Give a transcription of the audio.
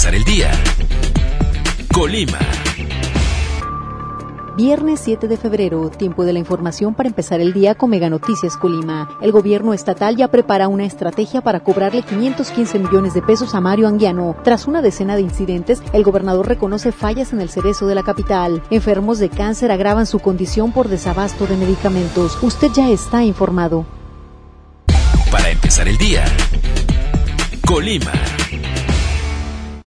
empezar el día. Colima. Viernes 7 de febrero, tiempo de la información para empezar el día con Mega Noticias Colima. El gobierno estatal ya prepara una estrategia para cobrarle 515 millones de pesos a Mario Anguiano. Tras una decena de incidentes, el gobernador reconoce fallas en el cerezo de la capital. Enfermos de cáncer agravan su condición por desabasto de medicamentos. Usted ya está informado. Para empezar el día. Colima.